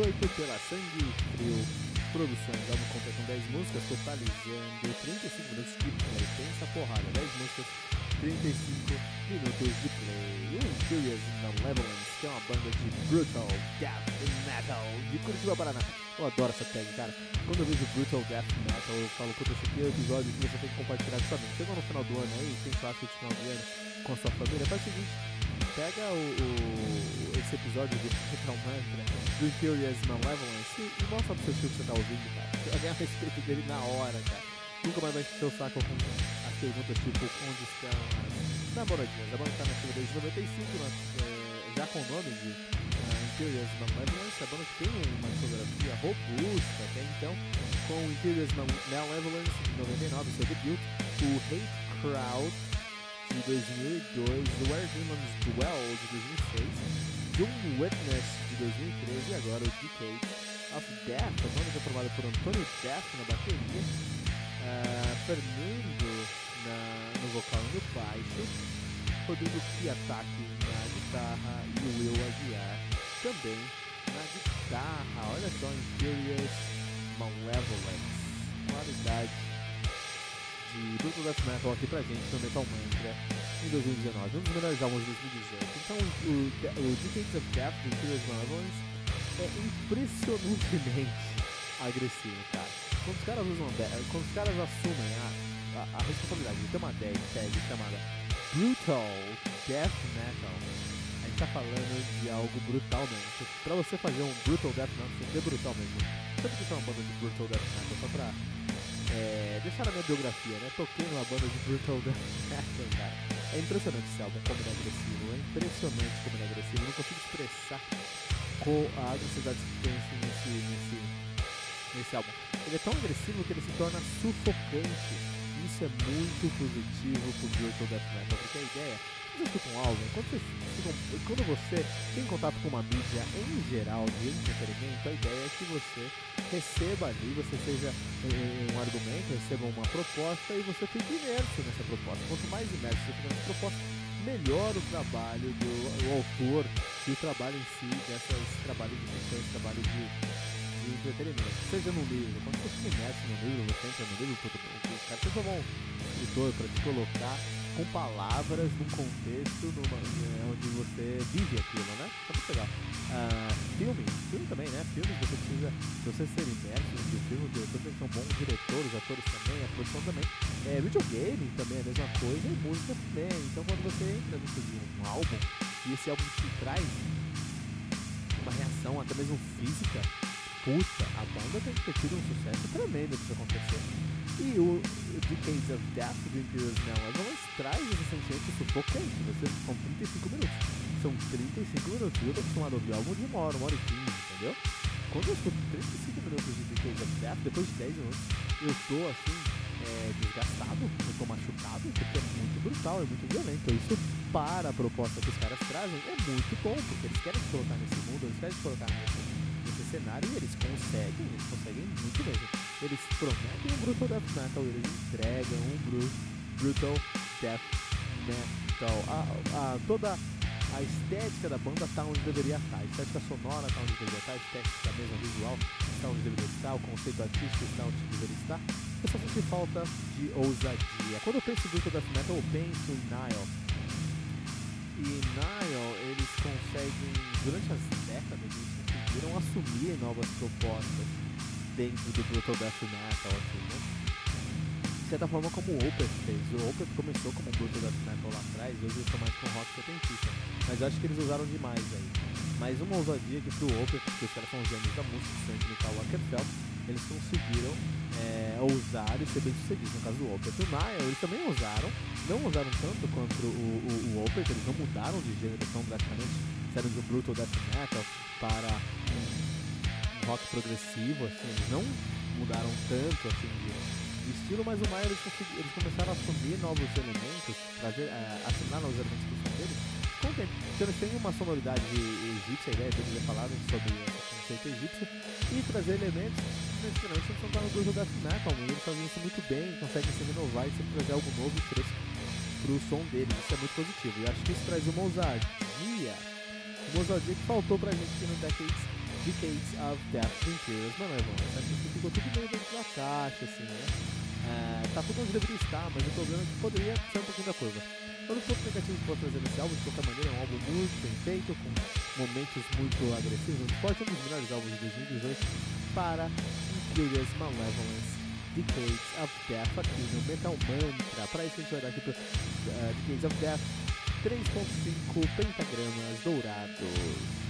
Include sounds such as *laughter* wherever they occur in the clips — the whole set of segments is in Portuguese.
18 pela Sangue Frio Produções. Algo completo com 10 músicas, totalizando 35 minutos de play. Pensa porrada, 10 músicas, 35 minutos de play. O da Malevolence, que é uma banda de brutal death metal de Curitiba, Paraná. Eu adoro essa tag, cara. Quando eu vejo brutal death metal, eu falo, puta, esse aqui é o episódio que você tem que compartilhar com sua amiga. Chegou no final do ano aí, tem churrasco de final do ano com a sua família, faz o seguinte, pega o, o esse episódio do Metal Mantra, do Imperious Malevolence, e, mostra pro seu tio que você tá ouvindo, cara. Você vai ganhar respeito dele na hora, cara. Nunca mais vai encher o saco com as perguntas tipo, onde estão as namoradinhas. A banda tá nativa desde 95, mas, é, já com o nome de uh, Imperious Malevolence, a banda que tem uma discografia robusta até então, com o Imperious Mal- Malevolence de 99, seu debut, o Hate Crowd de 2002, o Where Demons Dwell de 2006, Doom Witness de 2013 e agora o Decade of Death, a banda formada por Antônio Death na bateria, ah, Fernando na- no vocal e no baixo, Rodrigo Kiataki na guitarra e Will Aguiar também na guitarra. Olha só, Imperious Malevolence, qualidade de Brutal Death Metal aqui pra gente no Metal Mantra em 2019, um dos melhores de 2018. Então, o, o Decades of Death do Imperious Malevolence é impressionantemente *laughs* agressivo, cara. Quando os caras usam, quando os caras assumem a, a, a responsabilidade de ter uma tag, tag chamada Brutal Death Metal, a gente tá falando de algo brutal mesmo. Pra você fazer um Brutal Death Metal, você tem que ser brutal mesmo. Sabe que isso é uma banda de Brutal Death Metal? Só pra é, deixar na minha biografia, né? Toquei numa banda de Brutal Death. *laughs* É impressionante esse álbum, como ele é agressivo. É impressionante como ele é agressivo. Eu não consigo expressar com a agressividade que tem assim, nesse, nesse, nesse álbum. Ele é tão agressivo que ele se torna sufocante. Isso é muito positivo pro Brutal Death Metal, porque a ideia, quando você escuta um álbum, quando você, quando você tem contato com uma mídia em geral de entretenimento, a ideia é que você receba ali, você seja um, um argumento, receba uma proposta e você fique imerso nessa proposta. Quanto mais imerso você fica nessa proposta, melhor o trabalho do o autor e o trabalho em si dessas trabalhos de ficção, trabalho de, de entretenimento. Seja no livro, quando você fica imerso no livro, você entra no livro, o cara chamar um escritor para te colocar com palavras num contexto numa, é, onde você vive aquilo, né? Tá muito legal. Ah, filme, filme também, né? Filmes você precisa, se você ser imerso no filme, o diretor tem que ser um bom diretor, os atores também, a produção também. É, videogame também é a mesma coisa e música também. Então quando você entra dentro de um álbum e esse álbum te traz uma reação até mesmo física, puta, a banda tem que ter tido um sucesso tremendo pra isso acontecer. E o Decades of Death do Imperious Malevolence traz esse sentimento sufocante. Você são 35 minutos. São 35 minutos. Eu tô acostumado a ouvir álbum de uma hora, uma hora e 15, entendeu? Quando eu escuto 35 minutos de Decades of Death, depois de 10 minutos, eu tô assim, é, desgastado, eu tô machucado, porque é muito brutal, é muito violento. Isso para a proposta que os caras trazem é muito bom, porque eles querem te colocar nesse mundo, eles querem te colocar nesse, cenário e eles conseguem, eles conseguem muito mesmo. Eles prometem um Brutal Death Metal, eles entregam um bru Brutal Death Metal. A, a, toda a estética da banda está onde deveria estar, a estética sonora está onde deveria estar, a estética mesmo visual está onde deveria estar, o conceito artístico está onde deveria estar. Eu só senti falta de ousadia. Quando eu penso em Brutal Death Metal, eu penso em Nile. E Nile, eles conseguem, durante as décadas, eles conseguiram assumir novas propostas dentro do Brutal Death Metal, assim, né? De certa forma como o Opeth fez. O Opeth começou como um Brutal Death Metal lá atrás, hoje eles mais com rock setentista. Mas eu acho que eles usaram demais aí. Mais uma ousadia aqui pro Opeth, porque os caras são gênios da música, Sandy Metal Wackerfeld, eles conseguiram é, ousar e ser bem sucedidos. No caso do Opeth o Nile, eles também ousaram, não ousaram tanto quanto o, o, o Opeth, eles não mudaram de gênero tão drasticamente, saíram do Brutal Death Metal para um, rock progressivo, assim, eles não mudaram tanto assim de, de estilo, mas o Nile eles, eles começaram a assumir novos elementos, trazer, é, assinar novos elementos que são deles, com o tempo. Então eles têm uma sonoridade egípcia, a ideia deles é falar sobre esse conceito egípcio, e trazer elementos necessariamente eles não no Brutal Death Metal, mas eles fazem isso muito bem, conseguem se renovar e sempre trazer algo novo e fresco pro som deles, isso é muito positivo. E acho que isso traz uma ousadia, uma ousadia que faltou pra gente aqui no Decades, Decades of Death Imperials Malevolence. Acho que ficou tudo meio dentro da caixa, assim, né? É, tá tudo onde deveria estar, mas o problema é que poderia ser um pouquinho da curva. Eu não ponto negativo que posso trazer nesse álbum, de qualquer maneira, é um álbum muito bem feito, com momentos muito agressivos, muito fortes, um dos melhores álbuns de 2018 para Imperious Malevolence Decades of Death aqui no Metal Mantra. Para isso a gente vai dar aqui pro uh, Decades of Death 3.5 pentagramas dourados.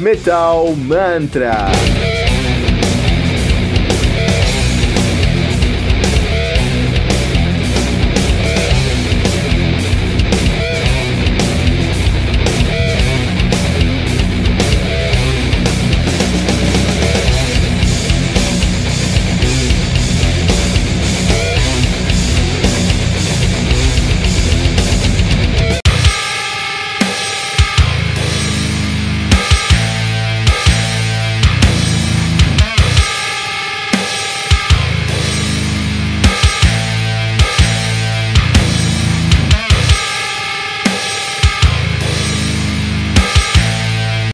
Metal Mantra.